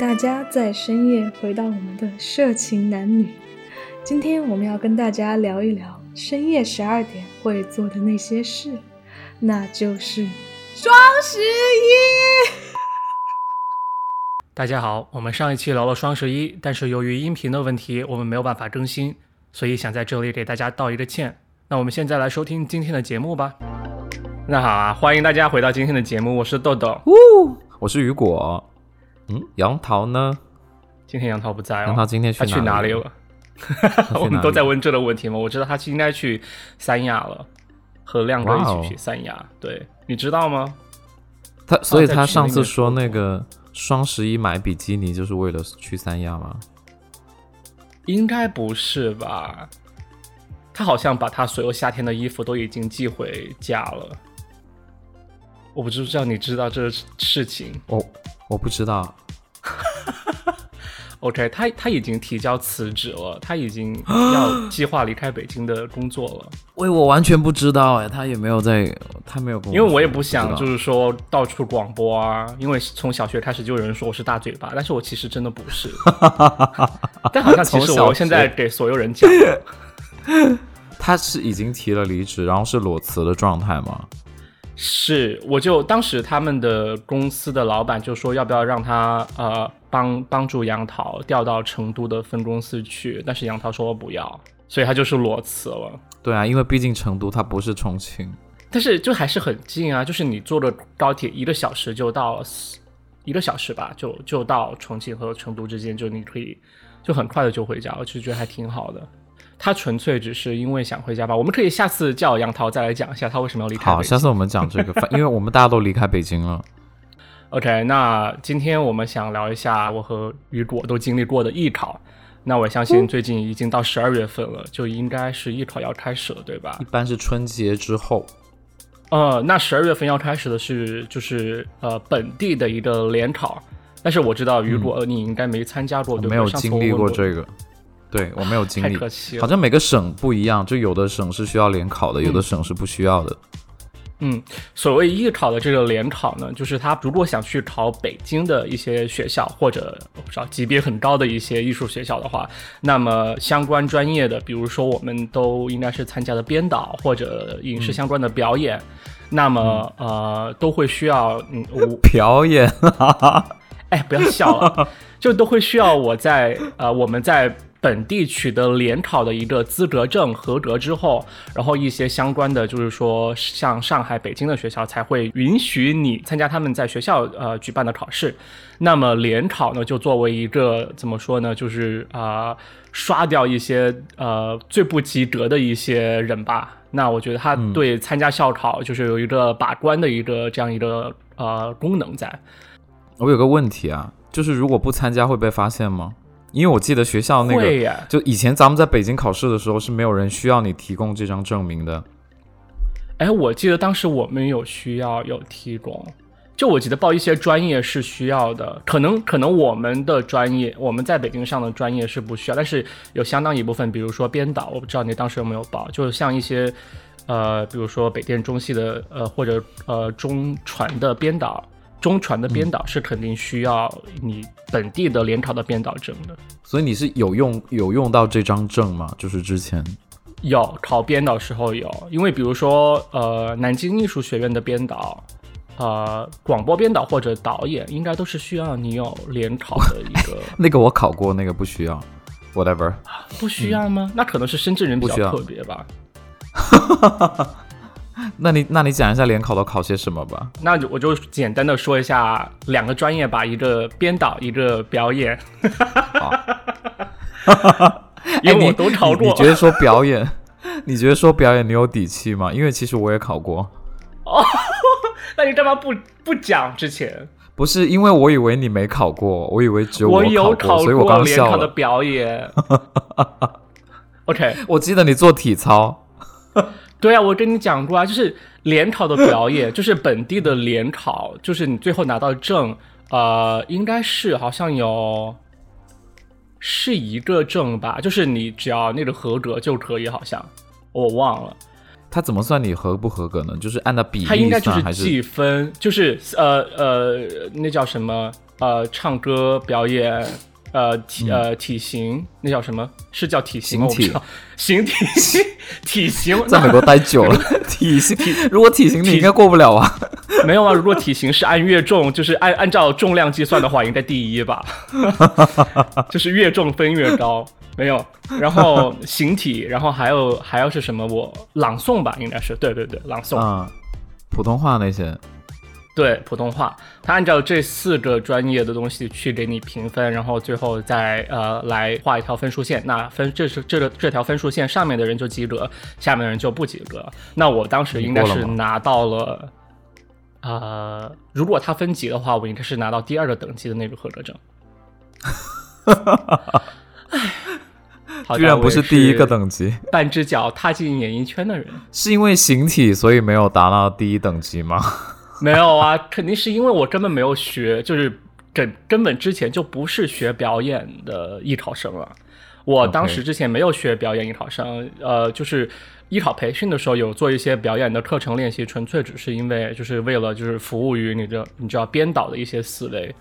大家在深夜回到我们的色情男女。今天我们要跟大家聊一聊深夜十二点会做的那些事，那就是双十一。大家好，我们上一期聊了双十一，但是由于音频的问题，我们没有办法更新，所以想在这里给大家道一个歉。那我们现在来收听今天的节目吧。那好啊，欢迎大家回到今天的节目，我是豆豆，呜，我是雨果。嗯，杨桃呢？今天杨桃不在哦，杨桃今天他去哪里了？我们都在问这个问题吗？我知道他应该去三亚了，和亮哥一起去三亚。对，你知道吗？他所以他上次说那个双十一买比基尼就是为了去三亚吗？应该不是吧？他好像把他所有夏天的衣服都已经寄回家了。我不知道你知道这事情？我我不知道。OK，他他已经提交辞职了，他已经要计划离开北京的工作了。喂，我完全不知道哎，他也没有在，他没有。因为我也不想就是说到处广播啊，因为从小学开始就有人说我是大嘴巴，但是我其实真的不是。但好像其实我现在给所有人讲，他是已经提了离职，然后是裸辞的状态吗？是，我就当时他们的公司的老板就说要不要让他呃帮帮助杨桃调到成都的分公司去，但是杨桃说不要，所以他就是裸辞了。对啊，因为毕竟成都它不是重庆，但是就还是很近啊，就是你坐的高铁一个小时就到，一个小时吧，就就到重庆和成都之间，就你可以就很快的就回家，我就觉得还挺好的。他纯粹只是因为想回家吧。我们可以下次叫杨桃再来讲一下他为什么要离开。好，下次我们讲这个，因为我们大家都离开北京了。OK，那今天我们想聊一下我和雨果都经历过的艺考。那我相信最近已经到十二月份了，就应该是艺考要开始了，对吧？一般是春节之后。呃，那十二月份要开始的是就是呃本地的一个联考，但是我知道雨果你应该没参加过，对没有经历过这个。对我没有经历，好像每个省不一样，就有的省是需要联考的，有的省是不需要的。嗯，所谓艺考的这个联考呢，就是他如果想去考北京的一些学校，或者我不知道级别很高的一些艺术学校的话，那么相关专业的，比如说我们都应该是参加的编导或者影视相关的表演，那么呃都会需要嗯我 表演，哎不要笑了，就都会需要我在呃我们在。本地取得联考的一个资格证合格之后，然后一些相关的，就是说像上海、北京的学校才会允许你参加他们在学校呃举办的考试。那么联考呢，就作为一个怎么说呢，就是啊刷掉一些呃最不及格的一些人吧。那我觉得他对参加校考就是有一个把关的一个这样一个呃功能在。我有个问题啊，就是如果不参加会被发现吗？因为我记得学校那个，就以前咱们在北京考试的时候是没有人需要你提供这张证明的。哎，我记得当时我们有需要有提供，就我记得报一些专业是需要的，可能可能我们的专业我们在北京上的专业是不需要，但是有相当一部分，比如说编导，我不知道你当时有没有报，就是像一些呃，比如说北电中戏的呃或者呃中传的编导。中传的编导是肯定需要你本地的联考的编导证的，所以你是有用有用到这张证吗？就是之前有考编导时候有，因为比如说呃南京艺术学院的编导，呃广播编导或者导演，应该都是需要你有联考的一个。那个我考过，那个不需要，whatever。不需要吗？那可能是深圳人比较特别吧。那你那你讲一下联考都考些什么吧？那我就简单的说一下两个专业吧，一个编导，一个表演。因为我都考过。你觉得说表演？你觉得说表演你有底气吗？因为其实我也考过。哦，那你干嘛不不讲之前？不是因为我以为你没考过，我以为只有我考过，所以我刚笑的表演。OK，我记得你做体操。对啊，我跟你讲过啊，就是联考的表演，就是本地的联考，就是你最后拿到证，呃，应该是好像有是一个证吧，就是你只要那个合格就可以，好像我忘了。他怎么算你合不合格呢？就是按照比例算还是计分？就是呃呃，那叫什么？呃，唱歌表演。呃体呃体型那叫什么？是叫体型吗？体形体 体型。在美国待久了，体型体如果体型你应该过不了啊。没有啊，如果体型是按月重，就是按按照重量计算的话，应该第一吧。就是越重分越高。没有，然后形体，然后还有还要是什么？我朗诵吧，应该是对对对，朗诵啊，普通话那些。对普通话，他按照这四个专业的东西去给你评分，然后最后再呃来画一条分数线。那分这是这个这条分数线上面的人就及格，下面的人就不及格。那我当时应该是拿到了，呃，如果他分级的话，我应该是拿到第二个等级的那个合格证。居然不是第一个等级，半只脚踏进演艺圈的人，是因为形体所以没有达到第一等级吗？没有啊，肯定是因为我根本没有学，就是根根本之前就不是学表演的艺考生了。我当时之前没有学表演艺考生，呃，就是艺考培训的时候有做一些表演的课程练习，纯粹只是因为就是为了就是服务于你的你知道编导的一些思维，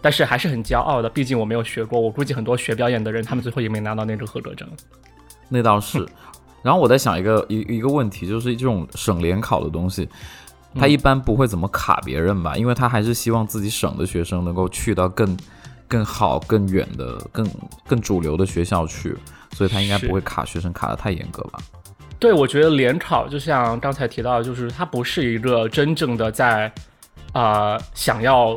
但是还是很骄傲的，毕竟我没有学过。我估计很多学表演的人，他们最后也没拿到那个合格证。那倒是。然后我在想一个一一个问题，就是这种省联考的东西。他一般不会怎么卡别人吧，因为他还是希望自己省的学生能够去到更更好、更远的、更更主流的学校去，所以他应该不会卡学生卡的太严格吧？对，我觉得联考就像刚才提到，就是它不是一个真正的在啊想要。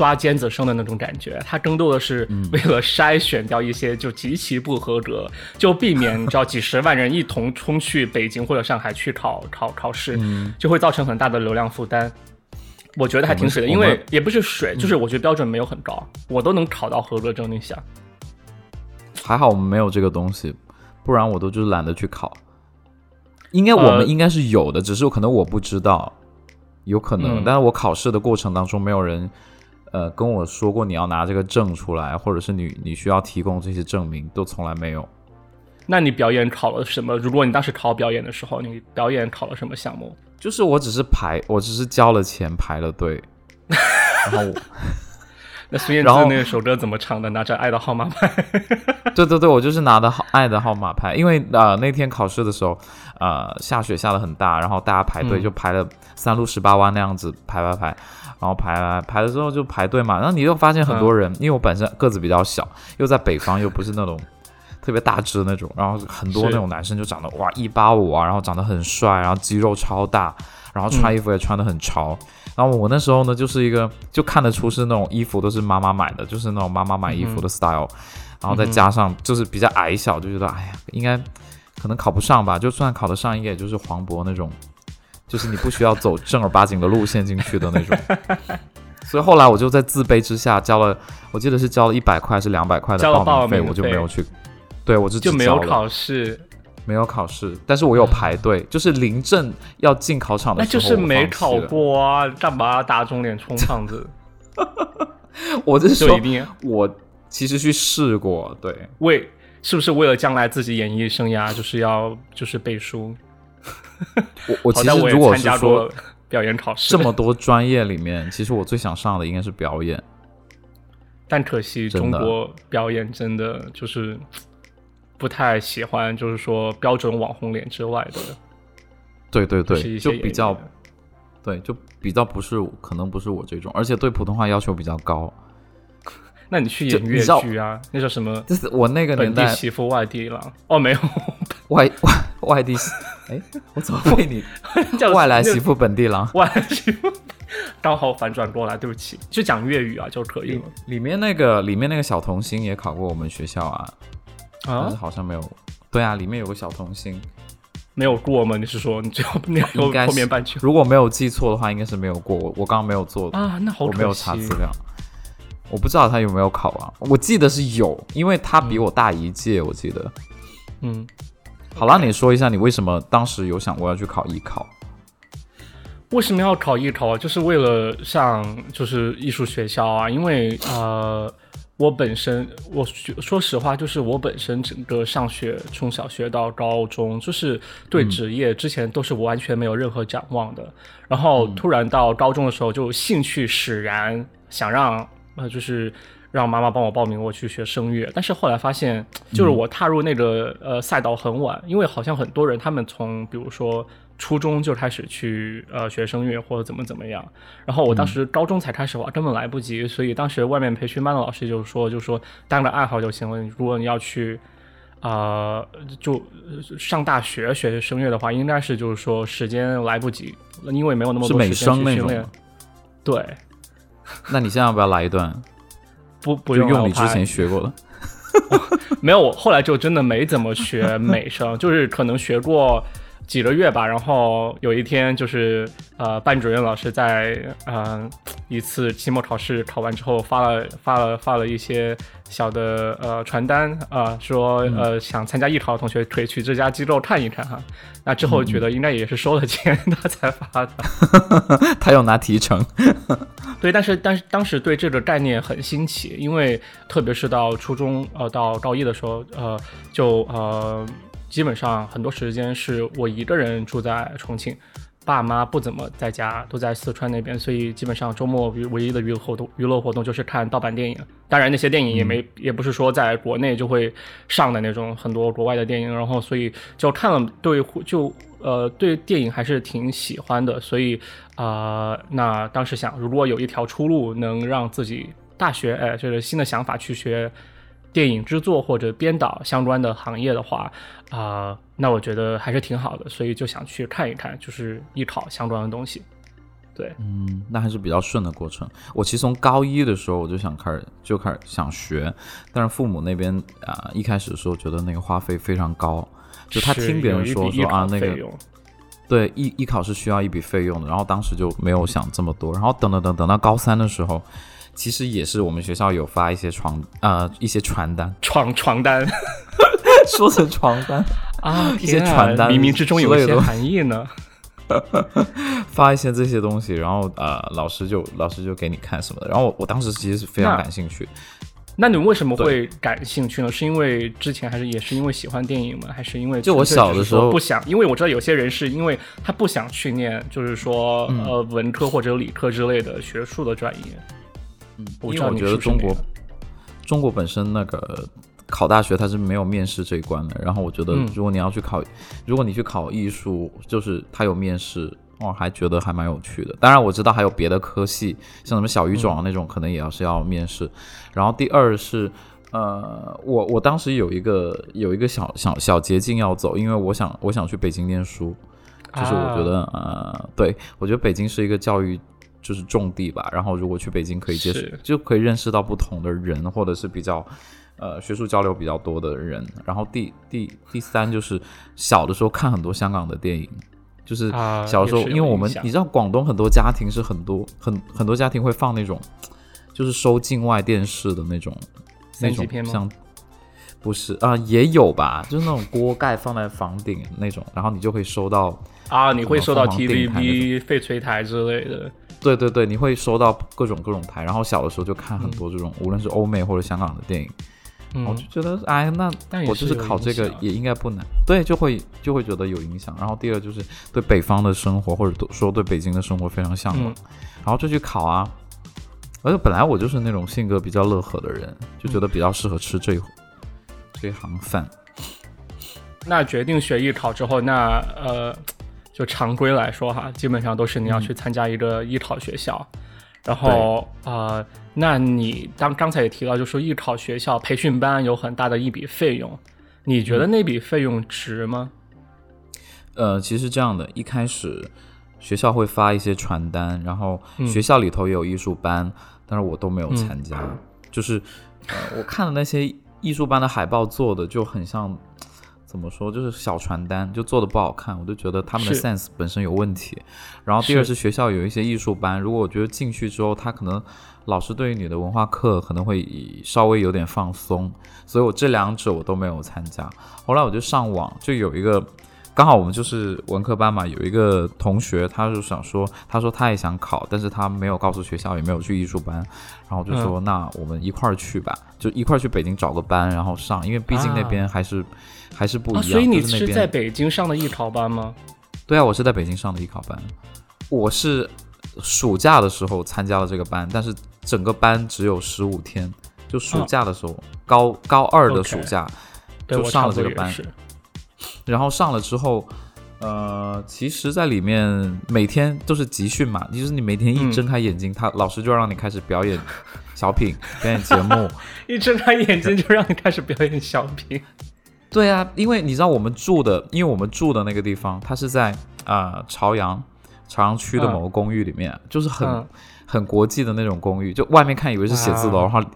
抓尖子生的那种感觉，它更多的是为了筛选掉一些就极其不合格，就避免 你知道几十万人一同冲去北京或者上海去考考考试，就会造成很大的流量负担。我觉得还挺水的，因为也不是水，就是我觉得标准没有很高，我都能考到合格证。你想，还好我们没有这个东西，不然我都就是懒得去考。应该我们应该是有的，只是可能我不知道，有可能，但是我考试的过程当中没有人。呃，跟我说过你要拿这个证出来，或者是你你需要提供这些证明，都从来没有。那你表演考了什么？如果你当时考表演的时候，你表演考了什么项目？就是我只是排，我只是交了钱排了队。然后，那孙燕姿那首歌怎么唱的？拿着爱的号码牌。对对对，我就是拿的号爱的号码牌，因为呃那天考试的时候，呃下雪下的很大，然后大家排队就排了三路十八弯那样子排排排。然后排排排了之后就排队嘛，然后你又发现很多人，因为我本身个子比较小，又在北方，又不是那种 特别大只的那种，然后很多那种男生就长得哇一八五啊，然后长得很帅，然后肌肉超大，然后穿衣服也穿得很潮。然后我那时候呢，就是一个就看得出是那种衣服都是妈妈买的，就是那种妈妈买衣服的 style，然后再加上就是比较矮小，就觉得哎呀，应该可能考不上吧，就算考得上，应该也就是黄渤那种。就是你不需要走正儿八经的路线进去的那种，所以后来我就在自卑之下交了，我记得是交了一百块还是两百块的报名费，我就没有去。对，我就就没有考试，没有考试，但是我有排队，就是临阵要进考场的时候，那就是没考过啊，干嘛打肿脸充胖子？我是说，我其实去试过，对，为是不是为了将来自己演艺生涯，就是要就是背书。我我其实如果是说表演考试。这么多专业里面，其实我最想上的应该是表演，但可惜中国表演真的就是不太喜欢，就是说标准网红脸之外的，对对对，就比较对，就比较不是可能不是我这种，而且对普通话要求比较高。那你去演粤剧啊？那叫什么？就是我那个年代媳妇外地郎哦，没有外外 外地。哎，我怎么被你 叫外来媳妇本地郎？外来媳妇刚好反转过来，对不起，就讲粤语啊就可以了。里面那个里面那个小童星也考过我们学校啊，但是好像没有。对啊，里面有个小童星，没有过吗？你是说你最后你应该后面半句？如果没有记错的话，应该是没有过。我我刚刚没有做啊，那好我没有查资料，我不知道他有没有考啊。我记得是有，因为他比我大一届，我记得，嗯。好了，你说一下你为什么当时有想过要去考艺考？为什么要考艺考啊？就是为了上就是艺术学校啊，因为呃，我本身，我说实话，就是我本身整个上学，从小学到高中，就是对职业之前都是完全没有任何展望的。然后突然到高中的时候，就兴趣使然，想让呃，就是让妈妈帮我报名我去学声乐。但是后来发现，就是我踏入那个呃赛道很晚，因为好像很多人他们从比如说。初中就开始去呃学声乐或者怎么怎么样，然后我当时高中才开始哇，根本来不及，所以当时外面培训班的老师就说，就说当个爱好就行了。如果你要去啊就上大学学声乐的话，应该是就是说时间来不及，因为没有那么多时间去训练。对，那你现在要不要来一段？不不用你之前学过的。没有，我后来就真的没怎么学美声，就是可能学过。几个月吧，然后有一天就是呃，班主任老师在嗯一次期末考试考完之后发了发了发了一些小的呃传单啊，说呃想参加艺考的同学可以去这家机构看一看哈。那之后觉得应该也是收了钱他才发的，他要拿提成。对，但是但是当时对这个概念很新奇，因为特别是到初中呃到高一的时候呃就呃。基本上很多时间是我一个人住在重庆，爸妈不怎么在家，都在四川那边，所以基本上周末唯一的娱乐活动娱乐活动就是看盗版电影。当然那些电影也没也不是说在国内就会上的那种很多国外的电影，然后所以就看了对就呃对电影还是挺喜欢的，所以啊那当时想如果有一条出路能让自己大学哎就是新的想法去学。电影制作或者编导相关的行业的话，啊，那我觉得还是挺好的，所以就想去看一看，就是艺考相关的东西。对，嗯，那还是比较顺的过程。我其实从高一的时候我就想开始就开始想学，但是父母那边啊，一开始的时候觉得那个花费非常高，就他听别人说说啊，那个对艺艺考是需要一笔费用的，然后当时就没有想这么多，然后等等等等到高三的时候。其实也是我们学校有发一些床呃一些传单床床单，说成床单 啊 一些传单冥冥之中有一些含义呢，发一些这些东西，然后呃老师就老师就给你看什么的，然后我我当时其实是非常感兴趣。那你为什么会感兴趣呢？是因为之前还是也是因为喜欢电影吗？还是因为就我小的时候不想？因为我知道有些人是因为他不想去念，就是说呃文科或者理科之类的学术的专业。因为我觉得中国，中国本身那个考大学它是没有面试这一关的。然后我觉得，如果你要去考，如果你去考艺术，就是它有面试，我还觉得还蛮有趣的。当然我知道还有别的科系，像什么小语种那种，可能也要是要面试。然后第二是，呃，我我当时有一个有一个小小小捷径要走，因为我想我想去北京念书，就是我觉得呃，对我觉得北京是一个教育。就是种地吧，然后如果去北京可以接触，就可以认识到不同的人，或者是比较，呃，学术交流比较多的人。然后第第第三就是小的时候看很多香港的电影，就是小时候，因为我们你知道广东很多家庭是很多很很多家庭会放那种，就是收境外电视的那种那种像不是啊也有吧，就是那种锅盖放在房顶那种，然后你就可以收到啊，你会收到 TVB 翡翠台之类的。对对对，你会收到各种各种台，然后小的时候就看很多这种，无论是欧美或者香港的电影，我就觉得，哎，那我就是考这个也应该不难，对，就会就会觉得有影响。然后第二就是对北方的生活，或者说对北京的生活非常向往，然后就去考啊。而且本来我就是那种性格比较乐呵的人，就觉得比较适合吃这这行饭。那决定学艺考之后，那呃。就常规来说哈，基本上都是你要去参加一个艺考学校，然后呃，那你当刚才也提到，就说艺考学校培训班有很大的一笔费用，你觉得那笔费用值吗？呃，其实这样的，一开始学校会发一些传单，然后学校里头也有艺术班，但是我都没有参加，就是呃，我看了那些艺术班的海报做的就很像。怎么说？就是小传单就做的不好看，我就觉得他们的 sense 本身有问题。然后第二是学校有一些艺术班，如果我觉得进去之后，他可能老师对于你的文化课可能会稍微有点放松，所以我这两者我都没有参加。后来我就上网，就有一个刚好我们就是文科班嘛，有一个同学，他就想说，他说他也想考，但是他没有告诉学校，也没有去艺术班，然后就说、那我们一块儿去吧，就一块儿去北京找个班，然后上，因为毕竟那边还是、还是不一啊，样。所以你是在北京上的艺考班吗？对啊，我是在北京上的艺考班，我是暑假的时候参加了这个班，但是整个班只有十五天，就暑假的时候，高高二的暑假就上了这个班，是然后上了之后，呃，其实，在里面每天都是集训嘛，就是你每天一嗯睁开眼睛，他老师就让你开始表演小品、表演节目。一睁开眼睛就让你开始表演小品。对啊，因为你知道我们住的，因为我们住的那个地方，它是在啊、呃朝阳朝阳区的嗯某个公寓里面，就是很、嗯很国际的那种公寓，就外面看以为是写字楼，然后里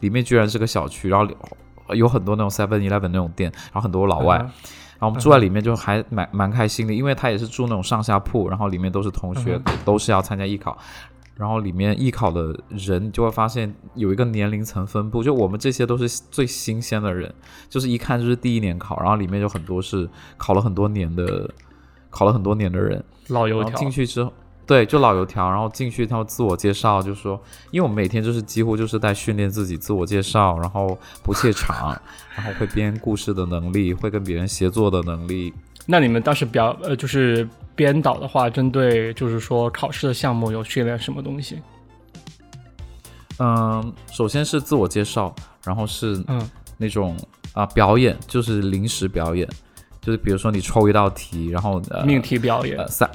里面居然是个小区，然后里有很多那种 Seven Eleven 那种店，然后很多老外。嗯然后我们住在里面就还蛮蛮开心的，因为他也是住那种上下铺，然后里面都是同学，嗯都是要参加艺考。然后里面艺考的人，你就会发现有一个年龄层分布，就我们这些都是最新鲜的人，就是一看就是第一年考，然后里面有很多是考了很多年的，考了很多年的人，老油条进去之后，对，就老油条，然后进去他们自我介绍，就说，因为我们每天就是几乎就是在训练自己自我介绍，然后不怯场，然后会编故事的能力，会跟别人协作的能力。那你们当时表呃就是编导的话，针对就是说考试的项目有训练什么东西？嗯，首先是自我介绍，然后是嗯那种啊、表演，就是临时表演，就是比如说你抽一道题，然后呃命题表演呃，三。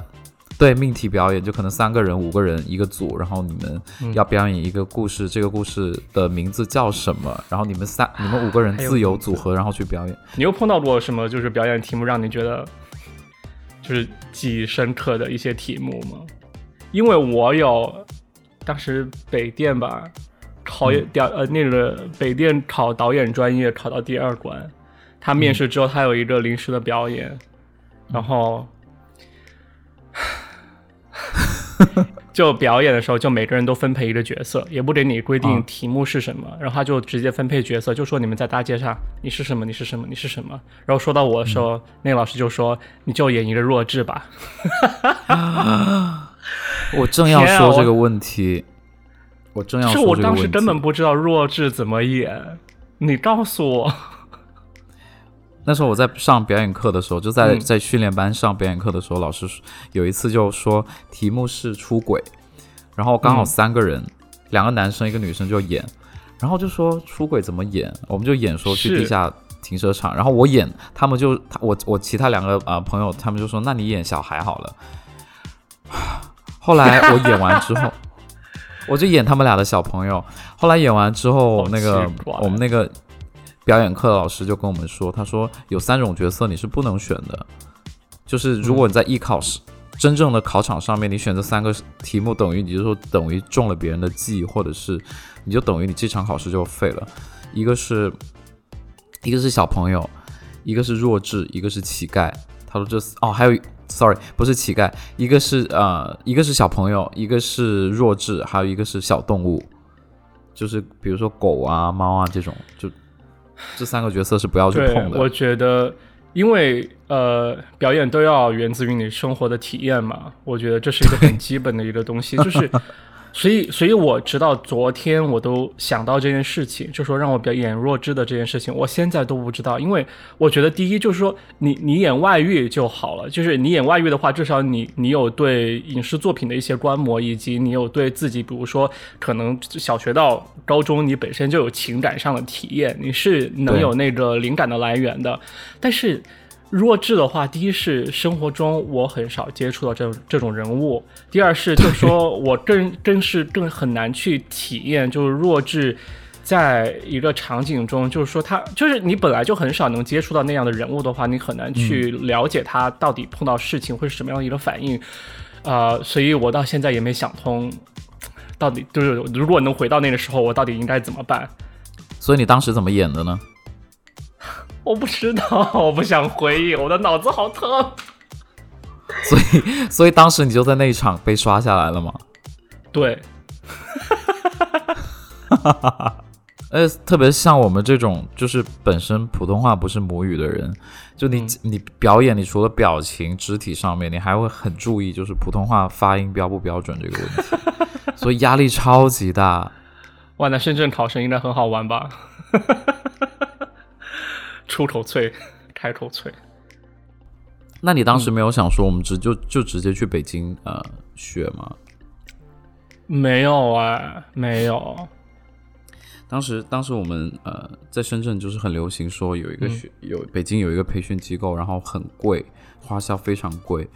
对命题表演，就可能三个人、五个人一个组，然后你们嗯要表演一个故事，这个故事的名字叫什么？然后你们三、你们五个人自由组合，然后去表演。你又碰到过什么就是表演题目让你觉得就是记忆深刻的一些题目吗？因为我有当时北电吧考演调、呃那个北电考导演专业考到第二关，他面试之后他有一个临时的表演，然后。就表演的时候，就每个人都分配一个角色，也不给你规定啊题目是什么，然后他就直接分配角色，就说你们在大街上你是什么，你是什么，你是什么。然后说到我的时候，那个老师就说你就演一个弱智吧。我正要天啊我说这个问题，我正要说这个问题。我当时根本不知道弱智怎么演，你告诉我。那时候我在上表演课的时候，就在嗯在训练班上表演课的时候，老师有一次就说题目是出轨，然后刚好嗯三个人，两个男生一个女生就演，然后就说出轨怎么演，我们就演说去地下停车场，然后我演，他们就他我我其他两个啊、呃朋友，他们就说那你演小孩好了。后来我演完之后，我就演他们俩的小朋友。后来演完之后，那个我们那个表演课的老师就跟我们说，他说有三种角色你是不能选的，就是如果你在艺考试、真正的考场上面，你选择三个题目，等于你就说等于中了别人的计，或者是你就等于你这场考试就废了。一个是一个是小朋友，一个是弱智，一个是乞丐。他说这哦，还有 sorry 不是乞丐，一个是呃一个是小朋友，一个是弱智，还有一个是小动物，就是比如说狗啊、猫啊这种，就这三个角色是不要去碰，的。我觉得，因为呃，表演都要源自于你生活的体验嘛，我觉得这是一个很基本的一个东西，就是。所以，所以我直到昨天我都想到这件事情，就说让我表演弱智的这件事情，我现在都不知道，因为我觉得第一就是说你你演外遇就好了，就是你演外遇的话，至少你你有对影视作品的一些观摩，以及你有对自己，比如说可能小学到高中你本身就有情感上的体验，你是能有那个灵感的来源的，但是。弱智的话，第一是生活中我很少接触到这种这种人物，第二是就是说我更更是更很难去体验，就是弱智在一个场景中，就是说他就是你本来就很少能接触到那样的人物的话，你很难去了解他到底碰到事情会是什么样的一个反应，呃，所以我到现在也没想通，到底就是如果能回到那个时候，我到底应该怎么办？所以你当时怎么演的呢？我不知道，我不想回忆，我的脑子好疼。所以所以当时你就在那一场被刷下来了吗？对，呃，特别像我们这种就是本身普通话不是母语的人，就你、嗯你表演，你除了表情、肢体上面，你还会很注意就是普通话发音标不标准这个问题，所以压力超级大。哇，那深圳考生应该很好玩吧？出口脆，开口脆。那你当时没有想说我们直就就直接去北京呃学吗？没有啊，没有。当时，当时我们呃在深圳就是很流行说有一个嗯学、有北京有一个培训机构，然后很贵，花销非常贵，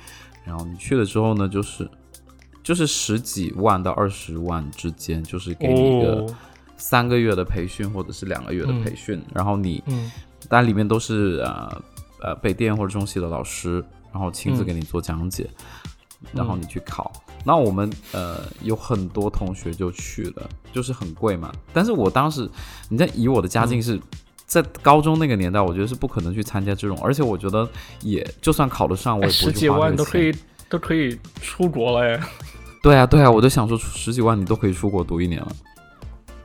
然后你去了之后呢，就是就是十几万到二十万之间，就是给你一个哦，三个月的培训或者是两个月的培训，然后你嗯当然里面都是呃呃北电或者中戏的老师，然后亲自嗯给你做讲解，然后你去考。那我们呃有很多同学就去了，就是很贵嘛。但是我当时，你在以我的家嗯境是。在高中那个年代，我觉得是不可能去参加这种，而且我觉得也就算考得上，我十几。万都可以都可以出国了哎。对啊，对啊，我就想说十几万你都可以出国读一年了，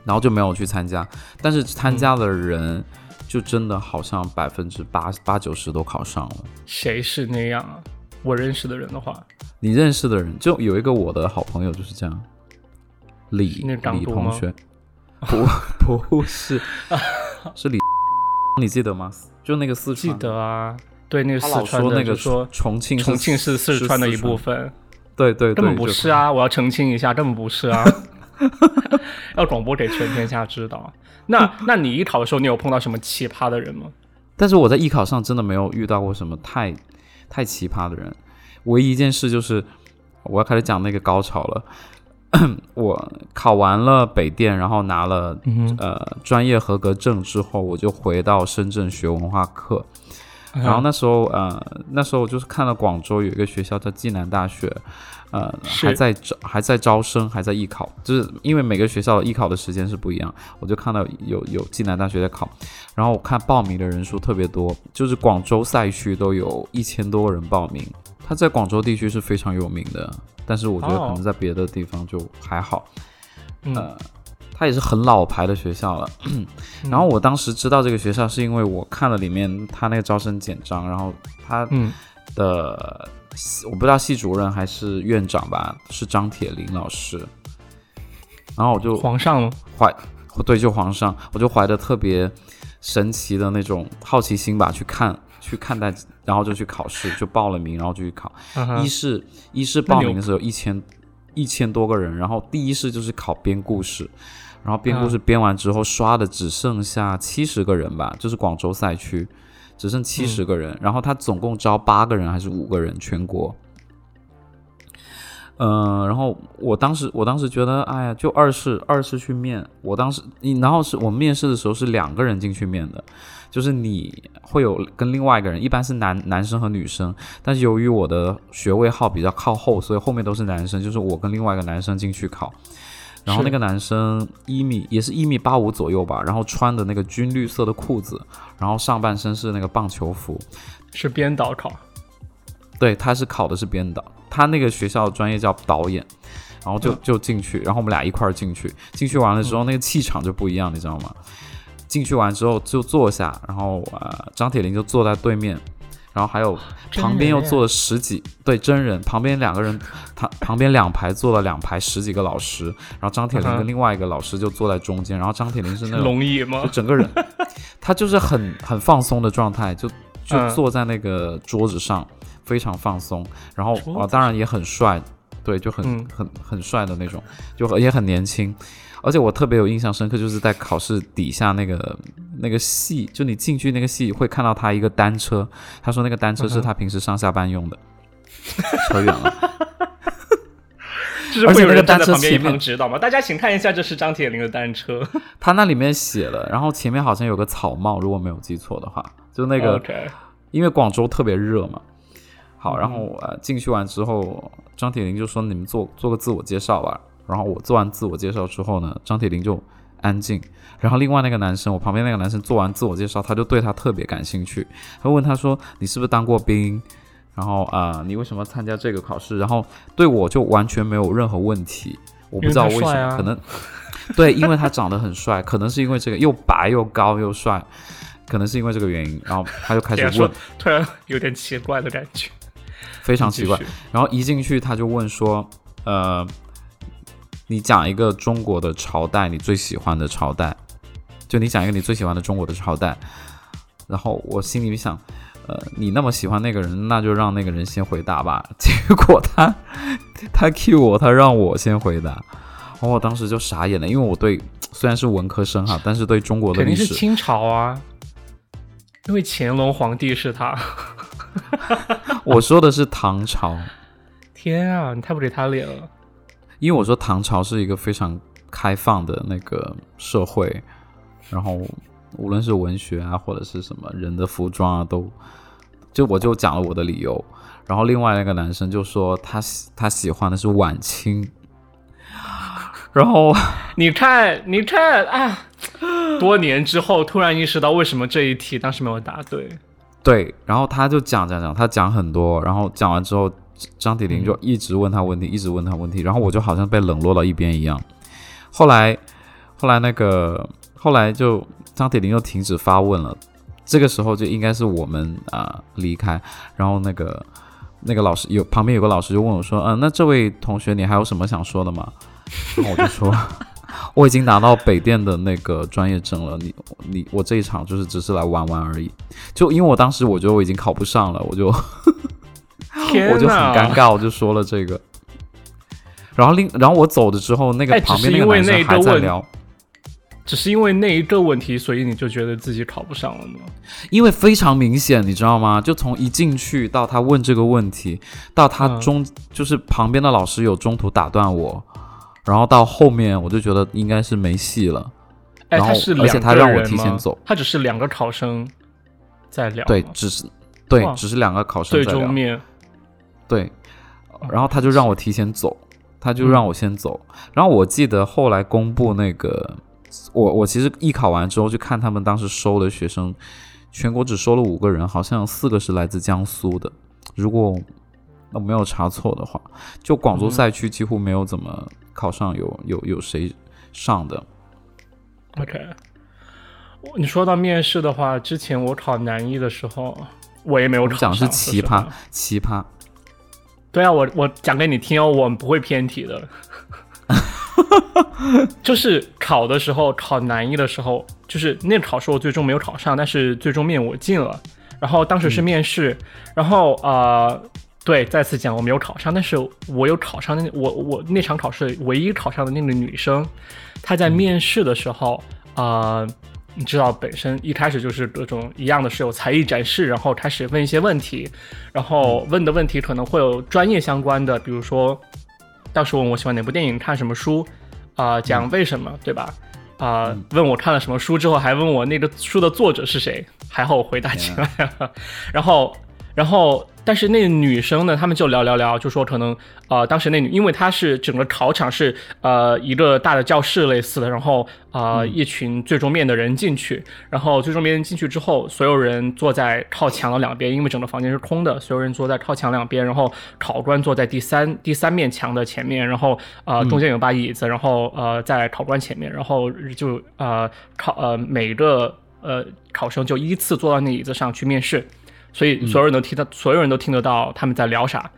然后就没有去参加。但是参加的人就真的好像百分之八八九十都考上了。谁是那样啊？我认识的人的话，你认识的人就有一个我的好朋友就是这样，李李同学，不不是，是李，你记得吗？就那个四川记，得啊。对，那个四川的说那个就说重庆重庆是四川的一部分，对对对，根本不是啊！我要澄清一下，根本不是啊。要广播给全天下知道。那 那你艺考的时候，你有碰到什么奇葩的人吗？但是我在艺考上真的没有遇到过什么太太奇葩的人，唯一一件事就是我要开始讲那个高潮了。我考完了北电，然后拿了嗯，呃专业合格证之后，我就回到深圳学文化课。嗯然后那时候呃那时候就是看了广州有一个学校叫暨南大学，呃还在招还在招生，还在艺考，就是因为每个学校艺考的时间是不一样，我就看到有有暨南大学在考，然后我看报名的人数特别多，就是广州赛区都有一千多个人报名，它在广州地区是非常有名的，但是我觉得可哦。能在别的地方就还好。嗯。呃，它也是很老牌的学校了。然后我当时知道这个学校，是因为我看了里面他那个招生简章，然后他嗯。的、我不知道系主任还是院长吧，是张铁林老师。然后我就皇上怀对，就皇上，我就怀着特别神奇的那种好奇心吧，去看去看待，然后就去考试，就报了名，然后就去考。一试一试报名的时候一千一千多个人，然后第一试就是考编故事，然后编故事编完之后刷的只剩下七十个人吧，就是广州赛区只剩七十个人，然后他总共招八个人还是五个人全国。嗯、然后我当时我当时觉得，哎呀，就二试二试去面，我当时，你然后是我们面试的时候是两个人进去面的，就是你会有跟另外一个人，一般是男男生和女生，但是由于我的学位号比较靠后，所以后面都是男生，就是我跟另外一个男生进去考。然后那个男生一米也是一米八五左右吧，然后穿的那个军绿色的裤子，然后上半身是那个棒球服。是编导考，对，他是考的是编导，他那个学校的专业叫导演，然后就嗯。就进去，然后我们俩一块儿进去，进去完了之后，那个气场就不一样，你知道吗？进去完之后就坐下，然后呃，张铁林就坐在对面，然后还有旁边又坐了十几对真人，旁边两个人，他旁边两排坐了两排十几个老师，然后张铁林跟另外一个老师就坐在中间，然后张铁林是那种龙椅吗就？整个人，他就是很很放松的状态，就就嗯坐在那个桌子上，非常放松。然后啊，当然也很帅，对，就很、嗯很很帅的那种，就也很年轻。而且我特别有印象深刻，就是在考试底下那个那个系，就你进去那个系会看到他一个单车，他说那个单车是他平时上下班用的。扯远了，就是而且那个会有人站单车在旁边一旁指导吗？大家请看一下，这是张铁林的单车。他那里面写了，然后前面好像有个草帽，如果没有记错的话，就那个 因为广州特别热嘛。好，嗯然后呃进去完之后，张铁林就说你们做做个自我介绍吧。然后我做完自我介绍之后呢，张铁林就安静。然后另外那个男生，我旁边那个男生做完自我介绍，他就对他特别感兴趣。他问他说：“你是不是当过兵？然后啊、呃你为什么参加这个考试？”然后对我就完全没有任何问题。我不知道为什么，可能 对，因为他长得很帅，可能是因为这个又白又高又帅，可能是因为这个原因，然后他就开始 问，突然有点奇怪的感觉，非常奇怪。然后一进去他就问说，呃，你讲一个中国的朝代，你最喜欢的朝代，就你讲一个你最喜欢的中国的朝代。然后我心里想，呃，你那么喜欢那个人，那就让那个人先回答吧。结果他他 Q 我，他让我先回答。哦，我当时就傻眼了，因为我对虽然是文科生哈，但是对中国的历史肯定是清朝啊，因为乾隆皇帝是他。我说的是唐朝。天啊，你太不给他脸了。因为我说唐朝是一个非常开放的那个社会，然后无论是文学啊，或者是什么人的服装啊，都就我就讲了我的理由。然后另外那个男生就说他喜他喜欢的是晚清。然后你看，你看啊，多年之后突然意识到为什么这一题当时没有答对。对，然后他就讲讲讲，他讲很多，然后讲完之后，张铁林就一直问他问题，一直问他问题，然后我就好像被冷落到一边一样。后来，后来那个后来就张铁林又停止发问了。这个时候就应该是我们啊离开，然后那个那个老师有旁边有个老师就问我说：“嗯，那这位同学你还有什么想说的吗？”然后我就说，我已经拿到北电的那个专业证了。你你我这一场就是只是来玩玩而已。就因为我当时我觉得我已经考不上了，我就我就很尴尬，我就说了这个。然后另然后我走的之后，那个旁边那个男生还在聊。只是因为那一个问题，所以你就觉得自己考不上了吗？因为非常明显，你知道吗？就从一进去到他问这个问题，到他中就是旁边的老师有中途打断我。然后到后面，我就觉得应该是没戏了。然后，而且他让我提前走。他只是两个考生在聊。对，只是对，只是两个考生在聊。面。对。然后他就让我提前走，他就让我先走。然后我记得后来公布那个，我我其实艺考完之后去看他们当时收的学生，全国只收了五个人，好像四个是来自江苏的。如果我没有查错的话，就广州赛区几乎没有怎么。考上有有有谁上的？OK，你说到面试的话，之前我考南艺的时候，我也没有考上。讲是奇葩，奇葩。对啊，我我讲给你听哦，我们不会偏题的。就是考的时候，考南艺的时候，就是那个考试我最终没有考上，但是最终面我进了。然后当时是面试，然后啊。对，再次讲我没有考上，但是我有考上那我我那场考试唯一考上的那个女生，她在面试的时候啊，你知道本身一开始就是各种一样的是有才艺展示，然后开始问一些问题，然后问的问题可能会有专业相关的，比如说到时问我喜欢哪部电影，看什么书啊，讲为什么，对吧？啊，问我看了什么书之后，还问我那个书的作者是谁，还好我回答起来了，然后。然后，但是那个女生呢，他们就聊聊聊，就说可能，呃，当时那女，因为她是整个考场是，呃，一个大的教室类似的，然后，啊，一群最终面的人进去，然后最终面进去之后，所有人坐在靠墙的两边，因为整个房间是空的，所有人坐在靠墙两边，然后考官坐在第三第三面墙的前面，然后，呃，中间有把椅子，然后，呃，在考官前面，然后就，呃，考，呃，每个，呃，考生就依次坐到那椅子上去面试。所以所有人都听到，所有人都听得到他们在聊啥。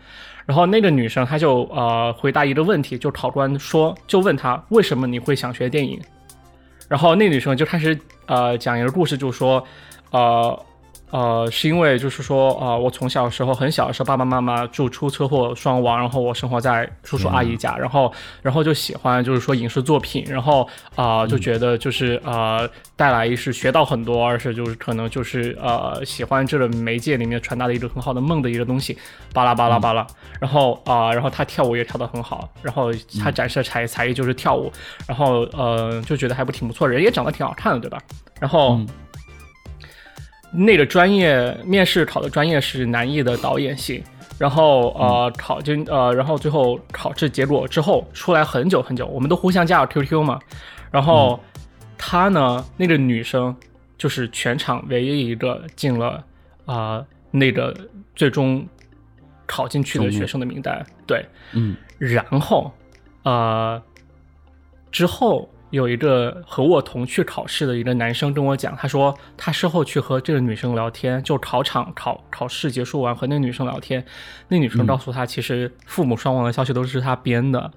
然后那个女生她就呃回答一个问题，就考官说就问她为什么你会想学电影。然后那女生就开始呃讲一个故事，就说呃。呃，是因为就是说，呃，我从小时候很小的时候，爸爸妈妈就出车祸双亡，然后我生活在叔叔阿姨家，然后，然后就喜欢就是说影视作品，然后啊，就觉得就是呃，带来一是学到很多，二是就是可能就是呃，喜欢这个媒介里面传达的一个很好的梦的一个东西，巴拉巴拉巴拉，然后啊，然后他跳舞也跳得很好，然后他展示的才才艺就是跳舞，然后呃，就觉得还不挺不错，人也长得挺好看的，对吧？然后。那个专业面试考的专业是南艺的导演系，然后呃考就呃然后最后考试结果之后出来很久很久，我们都互相加了 QQ 嘛，然后她呢那个女生就是全场唯一一个进了啊那个最终考进去的学生的名单，对，嗯，然后呃之后有一个和我同去考试的一个男生跟我讲，他说他事后去和这个女生聊天，就考场考考试结束完和那个女生聊天，那女生告诉他，其实父母双亡的消息都是他编的，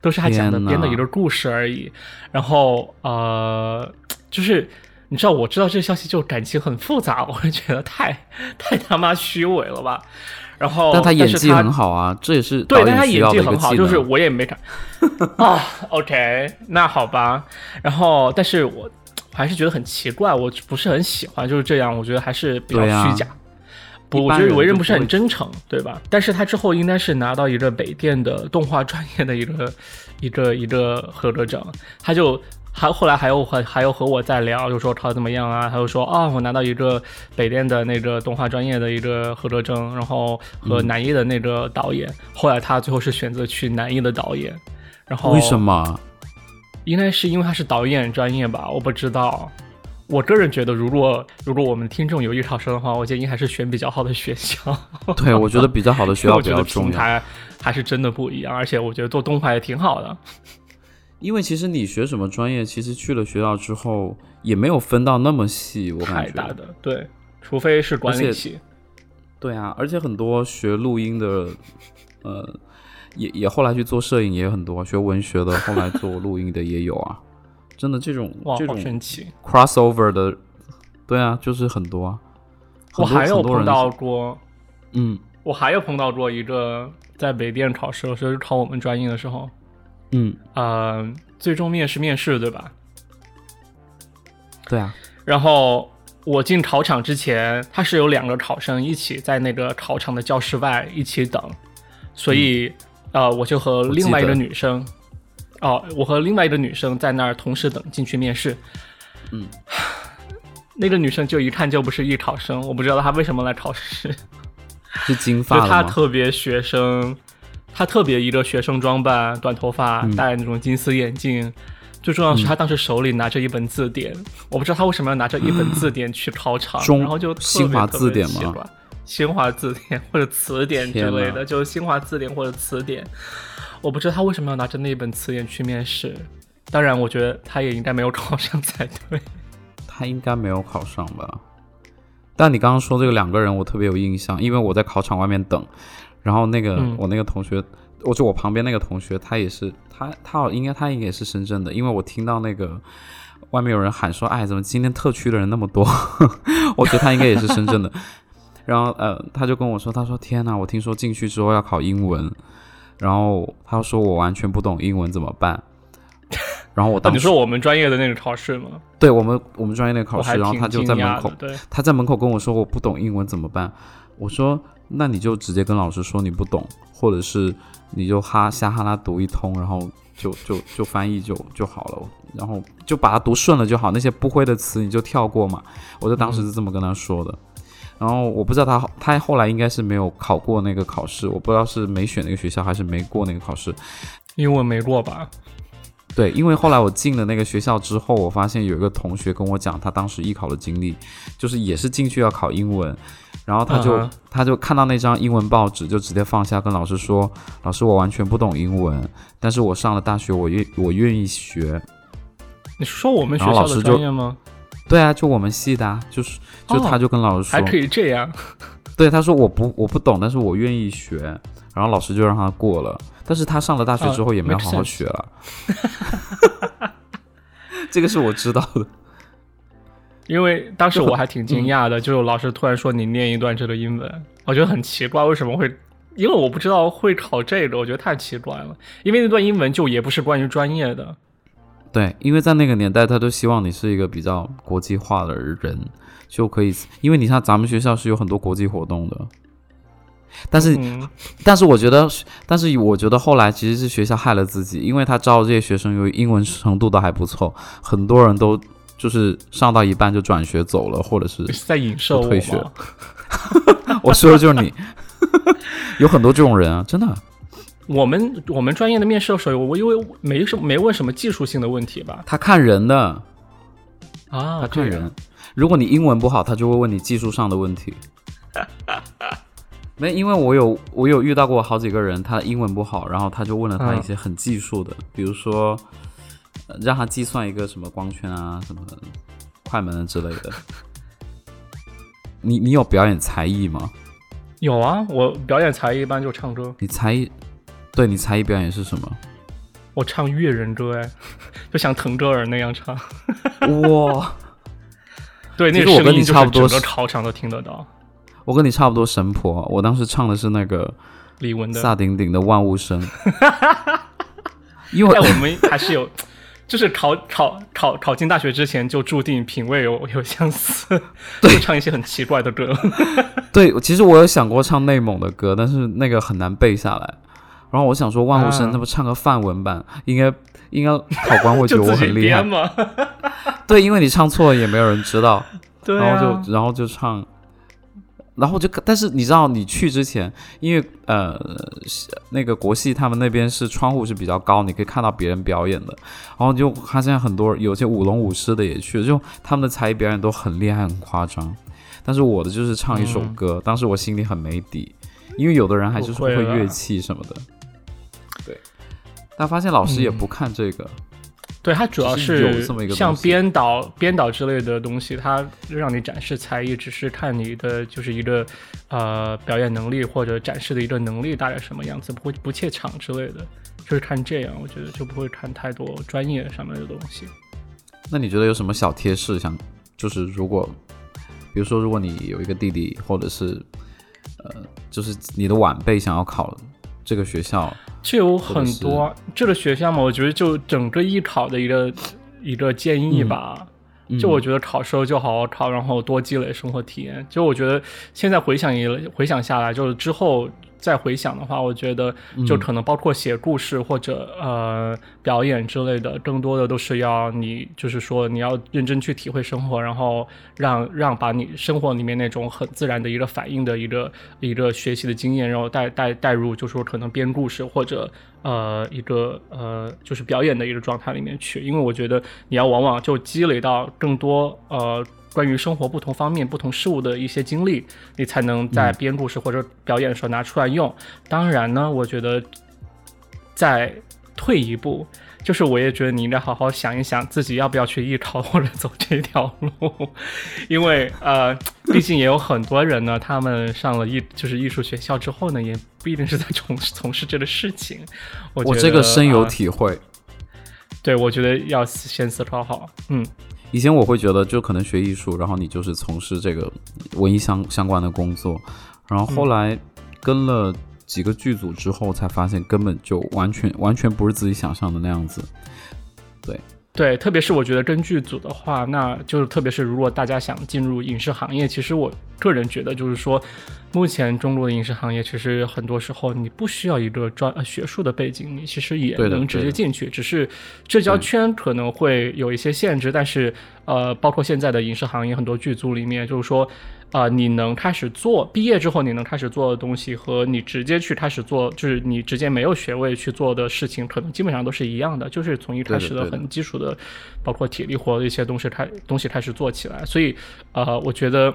都是他讲的编的一个故事而已。然后呃，就是你知道，我知道这个消息就感情很复杂，我会觉得太太他妈虚伪了吧。然后，但他演技很好啊，这也是对，导但他演技很好，就是。我也没看 啊。OK，那好吧。然后，但是我还是觉得很奇怪，我不是很喜欢就是这样，我觉得还是比较虚假。不，我觉得为人不是很真诚，对吧？但是他之后应该是拿到一个北电的动画专业的一个一个一个合格证，他就还后来还有和还有和我在聊，就说考的怎么样啊？他就说啊、我拿到一个北电的那个动画专业的一个合格证，然后和嗯南艺的那个导演，后来他最后是选择去南艺的导演，然后为什？么？应该是因为他是导演专业吧，我不知道。我个人觉得，如果如果我们听众有艺考生的话，我建议还是选比较好的学校。对，我觉得比较好的学校比 我觉得较重要。平台还是真的不一样，而且我觉得做动画也挺好的。因为其实你学什么专业，其实去了学校之后也没有分到那么细，我感觉。太大的，对，除非是管理系。对啊，而且很多学录音的，呃，也也后来去做摄影也有很多，学文学的后来做录音的也有啊。真的这种哇，好这种神奇！crossover 的，对啊，就是很多啊。我还有碰到过，嗯我还有碰到过一个在北电考试，就是考我们专业的时候，嗯，呃，最终面试面试对吧？对啊，然后我进考场之前，他是有两个考生一起在那个考场的教室外一起等，所以、呃，我就和另外一个女生，哦，我和另外一个女生在那儿同时等进去面试。嗯，那个女生就一看就不是艺考生，我不知道她为什么来考试，是金就她发的吗？特别学生，她特别一个学生装扮，短头发，嗯戴那种金丝眼镜。最重要的是，他当时手里拿着一本字典，我不知道他为什么要拿着一本字典去考场，然后就特别新华字典吗？新华字典或者词典之类的，就是新华字典或者词典。我不知道他为什么要拿着那一本词典去面试。当然，我觉得他也应该没有考上才对。他应该没有考上吧？但你刚刚说这个两个人，我特别有印象，因为我在考场外面等，然后那个、嗯我那个同学，我就我旁边那个同学，他也是他他好应该他应该也是深圳的，因为我听到那个外面有人喊说，哎，怎么今天特区的人那么多？我觉得他应该也是深圳的。然后呃，他就跟我说，他说天呐，我听说进去之后要考英文，然后他说我完全不懂英文怎么办？然后我当时你说我们专业的那个考试吗？对我们我们专业那个考试，然后他就在门口，对，他在门口跟我说我不懂英文怎么办？我说那你就直接跟老师说你不懂，或者是你就哈瞎哈拉读一通，然后就就就翻译就就好了，然后就把它读顺了就好，那些不会的词你就跳过嘛。我就当时是这么跟他说的。然后我不知道他他后来应该是没有考过那个考试，我不知道是没选那个学校还是没过那个考试。英文没过吧？对，因为后来我进了那个学校之后，我发现有一个同学跟我讲他当时艺考的经历，就是也是进去要考英文，然后他就、他就看到那张英文报纸，就直接放下跟老师说：“老师，我完全不懂英文，但是我上了大学，我愿我愿意学。你说我们学校的专业吗？”对啊，就我们系的、啊，就是就哦他就跟老师说，还可以这样？对他说我不我不懂，但是我愿意学，然后老师就让他过了，但是他上了大学之后哦也没有好好学了，这个是我知道的。因为当时我还挺惊讶的，就是老师突然说你念一段这个英文，我觉得很奇怪，为什么会？因为我不知道会考这个，我觉得太奇怪了。因为那段英文就也不是关于专业的，对，因为在那个年代，他都希望你是一个比较国际化的人，就可以，因为你像咱们学校是有很多国际活动的，但是，嗯，但是我觉得，但是我觉得后来其实是学校害了自己，因为他招的这些学生，由于英文程度都还不错，很多人都就是上到一半就转学走了，或者是是在影射我退学吗？我说的就是你，有很多这种人啊，真的。我们我们专业的面试的时候，我因为没什么没问什么技术性的问题吧？他看人的，啊，他看人。如果你英文不好，他就会问你技术上的问题。没，因为我有我有遇到过好几个人，他英文不好，然后他就问了他一些很技术的，比如说，让他计算一个什么光圈啊，什么快门之类的。你你有表演才艺吗？有啊，我表演才艺一般就唱歌。你才艺，对你才艺表演是什么？我唱越人歌，哎，就像腾格尔那样唱。哇，对，那个我跟你差不多，整个考场都听得到。我跟你差不多神婆，我当时唱的是那个李玟的萨顶顶的《万物生》。因为我们还是有。就是考考考考进大学之前就注定品味有有相似，就唱一些很奇怪的歌。对，其实我有想过唱内蒙的歌，但是那个很难背下来。然后我想说万物生，那不唱个范文版，应该应该考官会觉得 我很厉害吗？对，因为你唱错了也没有人知道。对，然后就然后就唱。然后就，但是你知道，你去之前，因为呃，那个国戏他们那边是窗户是比较高，你可以看到别人表演的。然后就他现在很多有些舞龙舞狮的也去，就他们的才艺表演都很厉害、很夸张。但是我的就是唱一首歌，当时我心里很没底，因为有的人还就是会乐器什么的。对，但发现老师也不看这个。对，它主要是像编导、编导之类的东西，它让你展示才艺，只是看你的就是一个呃表演能力或者展示的一个能力大概什么样子，不会不怯场之类的，就是看这样，我觉得就不会看太多专业上面的东西。那你觉得有什么小贴士？想就是如果，比如说如果你有一个弟弟，或者是呃，就是你的晚辈想要考这个学校。就有很多这个学校嘛，我觉得就整个艺考的一个一个建议吧。就我觉得考试就好好考，然后多积累生活体验。就我觉得现在回想一回想下来，就是之后。再回想的话，我觉得就可能包括写故事或者呃表演之类的，更多的都是要你就是说你要认真去体会生活，然后让让把你生活里面那种很自然的一个反应的一个一个学习的经验，然后带带带入，就说可能编故事或者呃一个呃就是表演的一个状态里面去，因为我觉得你要往往就积累到更多呃。关于生活不同方面、不同事物的一些经历，你才能在编故事或者表演的时候拿出来用。当然呢，我觉得再退一步，就是我也觉得你应该好好想一想，自己要不要去艺考或者走这条路，因为呃，毕竟也有很多人呢，他们上了艺就是艺术学校之后呢，也不一定是在从从事这个事情。我这个深有体会。对，我觉得要先思考好。嗯。以前我会觉得，就可能学艺术，然后你就是从事这个文艺相相关的工作，然后后来跟了几个剧组之后，才发现根本就完全完全不是自己想象的那样子。对对，特别是我觉得跟剧组的话，那就是特别是如果大家想进入影视行业，其实我个人觉得就是说。目前中国的影视行业，其实很多时候你不需要一个专学术的背景，你其实也能直接进去，只是社交圈可能会有一些限制。但是，呃，包括现在的影视行业很多剧组里面，就是说，啊，你能开始做，毕业之后你能开始做的东西，和你直接去开始做，就是你直接没有学位去做的事情，可能基本上都是一样的，就是从一开始的很基础的，包括体力活的一些东西开东西开始做起来。所以，呃，我觉得。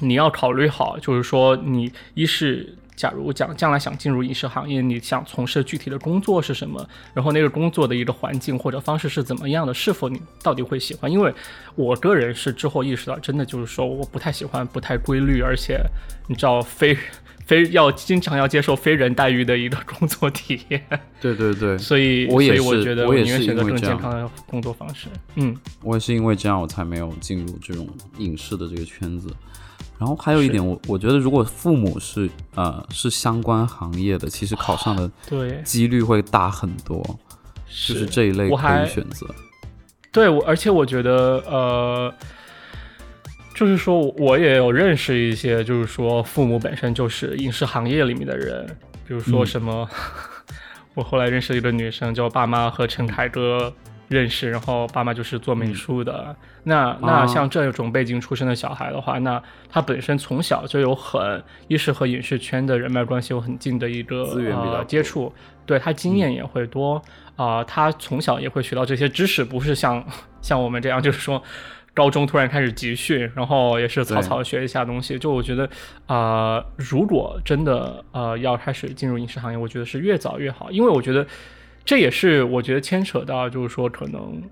你要考虑好，就是说，你一是假如讲将来想进入影视行业，你想从事具体的工作是什么，然后那个工作的一个环境或者方式是怎么样的，是否你到底会喜欢？因为我个人是之后意识到，真的就是说，我不太喜欢不太规律，而且你知道非非要经常要接受非人待遇的一个工作体验。对对对，所以我也是，觉得我宁愿选择更健康的工作方式。嗯，我也是因为这样，我才没有进入这种影视的这个圈子。然后还有一点，我我觉得如果父母是呃是相关行业的，其实考上的对几率会大很多，就是这一类可以选择。对，我而且我觉得呃，就是说我也有认识一些，就是说父母本身就是影视行业里面的人，比如说什么，我后来认识一个女生，叫爸妈和陈凯歌。认识，然后爸妈就是做美术的。那那像这种背景出身的小孩的话，那他本身从小就有很一是和影视圈的人脉关系有很近的一个呃接触，对他经验也会多啊。他从小也会学到这些知识，不是像 像我们这样，就是说高中突然开始集训，然后也是草草学一下东西。就我觉得啊，如果真的呃要开始进入影视行业，我觉得是越早越好，因为我觉得。这也是我觉得牵扯到，就是说可能，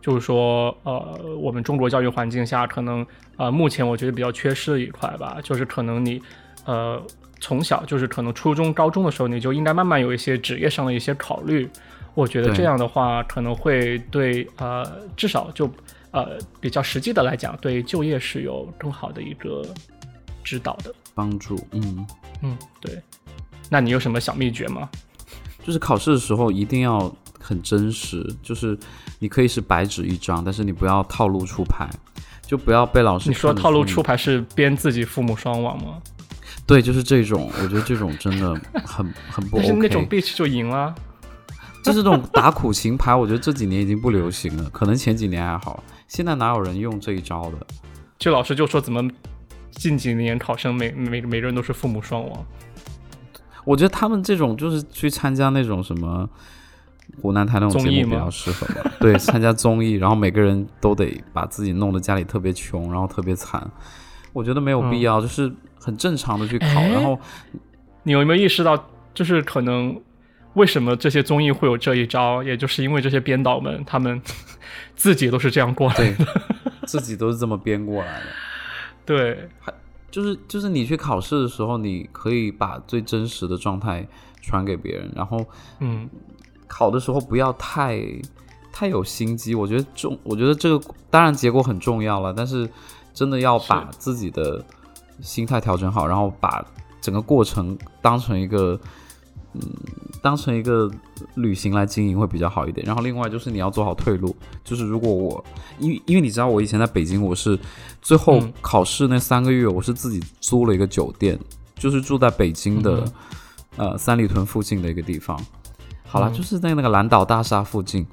就是说呃，我们中国教育环境下，可能呃，目前我觉得比较缺失的一块吧，就是可能你呃从小就是可能初中、高中的时候，你就应该慢慢有一些职业上的一些考虑。我觉得这样的话，可能会对呃，至少就呃比较实际的来讲，对就业是有更好的一个指导的。帮助，嗯，嗯，对。那你有什么小秘诀吗？就是考试的时候一定要很真实，就是你可以是白纸一张，但是你不要套路出牌，就不要被老师你说套路出牌是编自己父母双亡吗？对，就是这种，我觉得这种真的很很不但是。那种 bitch 就赢了。就是这种打苦情牌，我觉得这几年已经不流行了，可能前几年还好，现在哪有人用这一招的？这老师就说怎么近几年考生每每每个人都是父母双亡。我觉得他们这种就是去参加那种什么湖南台那种综艺吗节目比较适合吧？对，参加综艺，然后每个人都得把自己弄得家里特别穷，然后特别惨。我觉得没有必要，就是很正常的去考，哎然后你有没有意识到，就是可能为什么这些综艺会有这一招，也就是因为这些编导们他们 自己都是这样过来对的。自己都是这么编过来的。对，就是就是你去考试的时候，你可以把最真实的状态传给别人，然后嗯，考的时候不要太太有心机。我觉得重，我觉得这个当然结果很重要了，但是真的要把自己的心态调整好，然后把整个过程当成一个嗯当成一个旅行来经营会比较好一点。然后另外就是你要做好退路，就是如果我因为因为你知道我以前在北京，我是最后嗯考试那三个月，我是自己租了一个酒店，就是住在北京的、嗯呃三里屯附近的一个地方。好了，嗯就是在那个蓝岛大厦附近。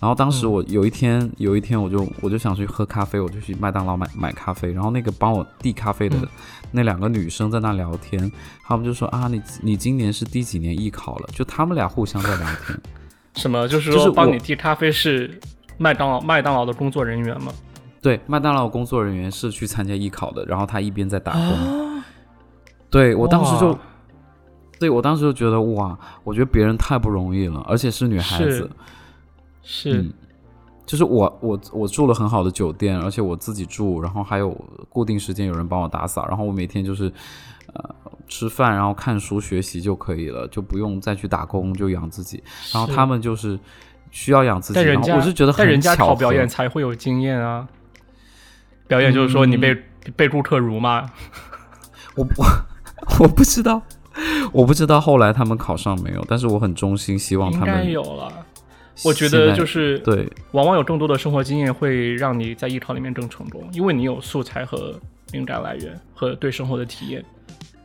然后当时嗯我有一天，有一天我就我就想去喝咖啡，我就去麦当劳买买咖啡。然后那个帮我递咖啡的嗯那两个女生在那聊天，他们就说啊，你你今年是第几年艺考了？就他们俩互相在聊天。什么就是说帮你递咖啡是麦当劳麦当劳的工作人员吗？对，麦当劳工作人员是去参加艺考的，然后他一边在打工。啊，对我当时就，对我当时就觉得哇，我觉得别人太不容易了，而且是女孩子是。是嗯，就是我我我住了很好的酒店，而且我自己住，然后还有固定时间有人帮我打扫，然后我每天就是呃吃饭，然后看书学习就可以了，就不用再去打工就养自己。然后他们就是需要养自己，但人家然后我是觉得很巧合家考表演才会有经验啊。表演就是说你被、嗯被顾客辱骂，我我我不知道，我不知道后来他们考上没有，但是我很衷心希望他们有了。我觉得就是对。往往有更多的生活经验会让你在艺考里面更成功，因为你有素材和灵感来源和对生活的体验。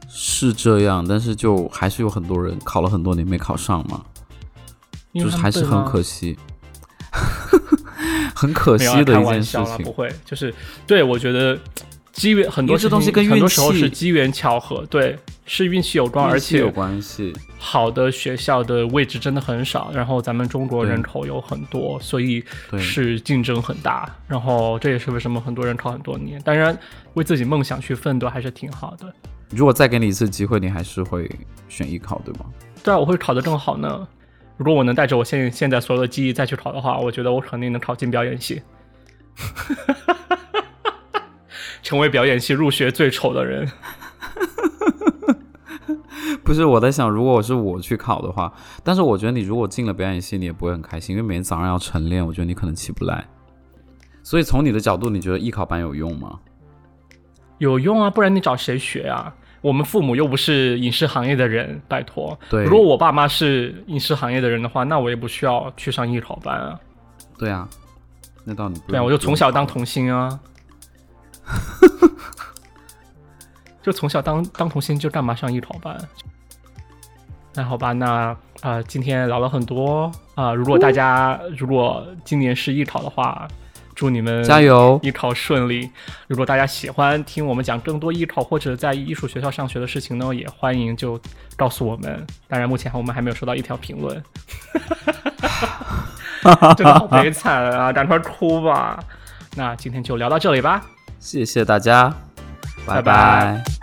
是这样，但是就还是有很多人考了很多年没考上嘛，就是还是很可惜，很可惜的一件事玩笑，不。会，就是对我觉得机缘很多这东西事情很多时候是机缘巧合，对，是运气有关，而且有关系，好的学校的位置真的很少，然后咱们中国人口有很多，所以是竞争很大。然后这也是为什么很多人考很多年。当然，为自己梦想去奋斗还是挺好的。如果再给你一次机会，你还是会选艺考，对吗？对啊，我会考得更好呢。如果我能带着我现现在所有的记忆再去考的话，我觉得我肯定能考进表演系，成为表演系入学最丑的人。不是，我在想，如果是我去考的话，但是我觉得你如果进了表演系，你也不会很开心，因为每天早上要晨练，我觉得你可能起不来。所以从你的角度，你觉得艺考班有用吗？有用啊，不然你找谁学啊？我们父母又不是影视行业的人，拜托。对如果我爸妈是影视行业的人的话，那我也不需要去上艺考班啊。对啊，那倒你不对啊，我就从小当童星啊。就从小当当童星，就干嘛上艺考班？那好吧，那啊、呃今天聊了很多啊、如果大家如果今年是艺考的话，祝你们加油！艺考顺利。如果大家喜欢听我们讲更多艺考或者在艺术学校上学的事情呢，也欢迎就告诉我们。当然，目前我们还没有收到一条评论，真的好悲惨啊！赶快哭吧。那今天就聊到这里吧。谢谢大家，拜拜。